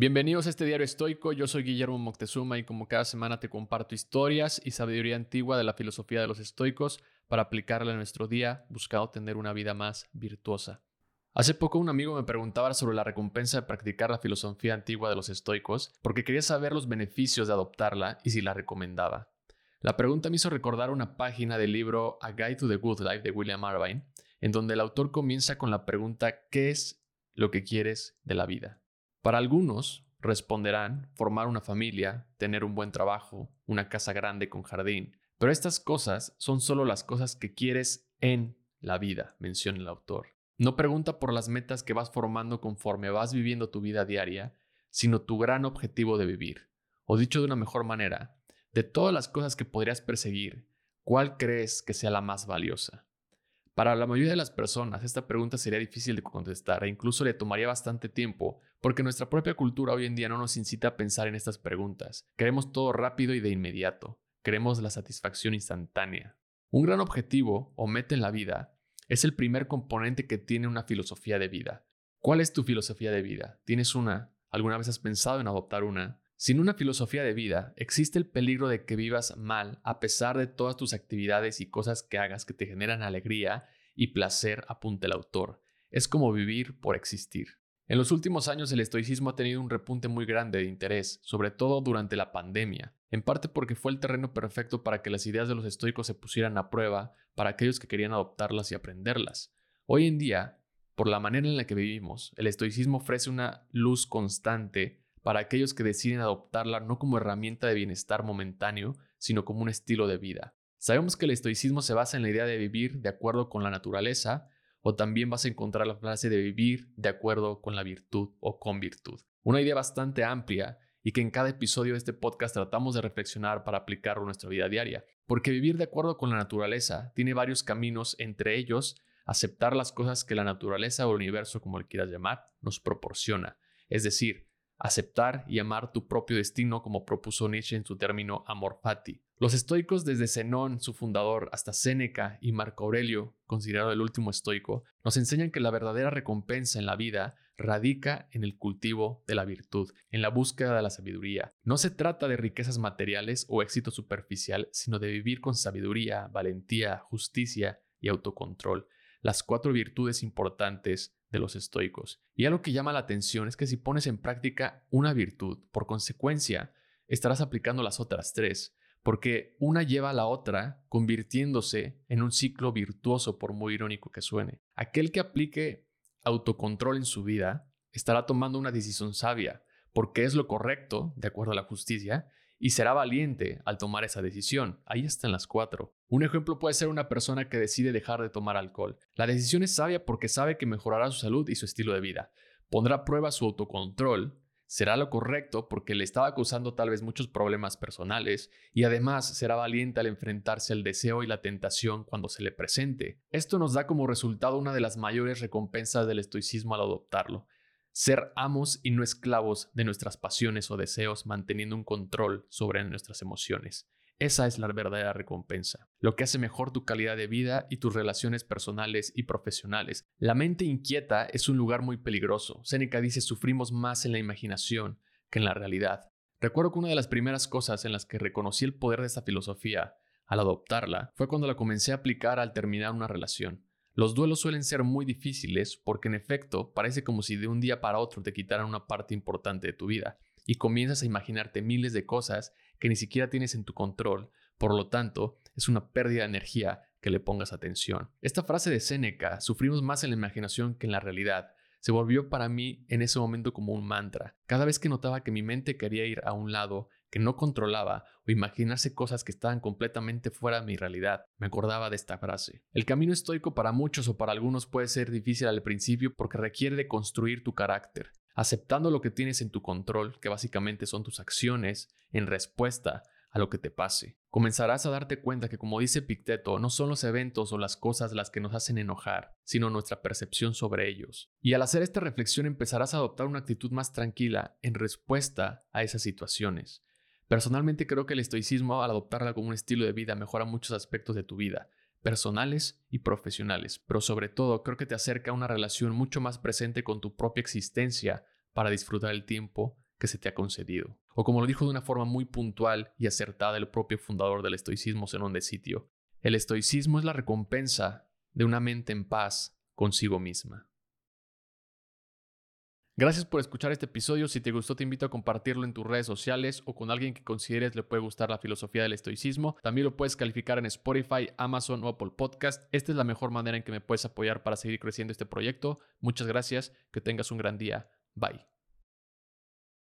Bienvenidos a este diario estoico, yo soy Guillermo Moctezuma y como cada semana te comparto historias y sabiduría antigua de la filosofía de los estoicos para aplicarla en nuestro día buscando tener una vida más virtuosa. Hace poco un amigo me preguntaba sobre la recompensa de practicar la filosofía antigua de los estoicos porque quería saber los beneficios de adoptarla y si la recomendaba. La pregunta me hizo recordar una página del libro A Guide to the Good Life de William Irvine, en donde el autor comienza con la pregunta ¿qué es lo que quieres de la vida? Para algunos, responderán formar una familia, tener un buen trabajo, una casa grande con jardín. Pero estas cosas son solo las cosas que quieres en la vida, menciona el autor. No pregunta por las metas que vas formando conforme vas viviendo tu vida diaria, sino tu gran objetivo de vivir. O dicho de una mejor manera, de todas las cosas que podrías perseguir, ¿cuál crees que sea la más valiosa? Para la mayoría de las personas esta pregunta sería difícil de contestar e incluso le tomaría bastante tiempo porque nuestra propia cultura hoy en día no nos incita a pensar en estas preguntas. Queremos todo rápido y de inmediato. Queremos la satisfacción instantánea. Un gran objetivo o meta en la vida es el primer componente que tiene una filosofía de vida. ¿Cuál es tu filosofía de vida? ¿Tienes una? ¿Alguna vez has pensado en adoptar una? Sin una filosofía de vida, existe el peligro de que vivas mal a pesar de todas tus actividades y cosas que hagas que te generan alegría y placer, apunta el autor. Es como vivir por existir. En los últimos años el estoicismo ha tenido un repunte muy grande de interés, sobre todo durante la pandemia, en parte porque fue el terreno perfecto para que las ideas de los estoicos se pusieran a prueba para aquellos que querían adoptarlas y aprenderlas. Hoy en día, por la manera en la que vivimos, el estoicismo ofrece una luz constante para aquellos que deciden adoptarla no como herramienta de bienestar momentáneo, sino como un estilo de vida. Sabemos que el estoicismo se basa en la idea de vivir de acuerdo con la naturaleza, o también vas a encontrar la frase de vivir de acuerdo con la virtud o con virtud. Una idea bastante amplia y que en cada episodio de este podcast tratamos de reflexionar para aplicarlo a nuestra vida diaria. Porque vivir de acuerdo con la naturaleza tiene varios caminos, entre ellos aceptar las cosas que la naturaleza o el universo, como le quieras llamar, nos proporciona. Es decir, aceptar y amar tu propio destino como propuso Nietzsche en su término amor fati. Los estoicos desde Zenón, su fundador, hasta Séneca y Marco Aurelio, considerado el último estoico, nos enseñan que la verdadera recompensa en la vida radica en el cultivo de la virtud, en la búsqueda de la sabiduría. No se trata de riquezas materiales o éxito superficial, sino de vivir con sabiduría, valentía, justicia y autocontrol, las cuatro virtudes importantes de los estoicos. Y algo que llama la atención es que si pones en práctica una virtud, por consecuencia, estarás aplicando las otras tres, porque una lleva a la otra convirtiéndose en un ciclo virtuoso por muy irónico que suene. Aquel que aplique autocontrol en su vida estará tomando una decisión sabia, porque es lo correcto, de acuerdo a la justicia, y será valiente al tomar esa decisión. Ahí están las cuatro. Un ejemplo puede ser una persona que decide dejar de tomar alcohol. La decisión es sabia porque sabe que mejorará su salud y su estilo de vida. Pondrá a prueba su autocontrol. Será lo correcto porque le estaba causando tal vez muchos problemas personales y además será valiente al enfrentarse al deseo y la tentación cuando se le presente. Esto nos da como resultado una de las mayores recompensas del estoicismo al adoptarlo, ser amos y no esclavos de nuestras pasiones o deseos, manteniendo un control sobre nuestras emociones. Esa es la verdadera recompensa, lo que hace mejor tu calidad de vida y tus relaciones personales y profesionales. La mente inquieta es un lugar muy peligroso. Seneca dice sufrimos más en la imaginación que en la realidad. Recuerdo que una de las primeras cosas en las que reconocí el poder de esta filosofía al adoptarla fue cuando la comencé a aplicar al terminar una relación. Los duelos suelen ser muy difíciles porque en efecto parece como si de un día para otro te quitaran una parte importante de tu vida y comienzas a imaginarte miles de cosas que ni siquiera tienes en tu control, por lo tanto es una pérdida de energía que le pongas atención. Esta frase de Séneca, sufrimos más en la imaginación que en la realidad, se volvió para mí en ese momento como un mantra. Cada vez que notaba que mi mente quería ir a un lado que no controlaba o imaginarse cosas que estaban completamente fuera de mi realidad, me acordaba de esta frase. El camino estoico para muchos o para algunos puede ser difícil al principio porque requiere de construir tu carácter, aceptando lo que tienes en tu control, que básicamente son tus acciones, en respuesta a lo que te pase. Comenzarás a darte cuenta que, como dice Picteto, no son los eventos o las cosas las que nos hacen enojar, sino nuestra percepción sobre ellos. Y al hacer esta reflexión empezarás a adoptar una actitud más tranquila en respuesta a esas situaciones. Personalmente creo que el estoicismo, al adoptarla como un estilo de vida, mejora muchos aspectos de tu vida, personales y profesionales, pero sobre todo creo que te acerca a una relación mucho más presente con tu propia existencia para disfrutar el tiempo que se te ha concedido. O como lo dijo de una forma muy puntual y acertada el propio fundador del estoicismo, Zenón de Sitio, el estoicismo es la recompensa de una mente en paz consigo misma. Gracias por escuchar este episodio. Si te gustó, te invito a compartirlo en tus redes sociales o con alguien que consideres le puede gustar la filosofía del estoicismo. También lo puedes calificar en Spotify, Amazon o Apple Podcast. Esta es la mejor manera en que me puedes apoyar para seguir creciendo este proyecto. Muchas gracias. Que tengas un gran día. Bye.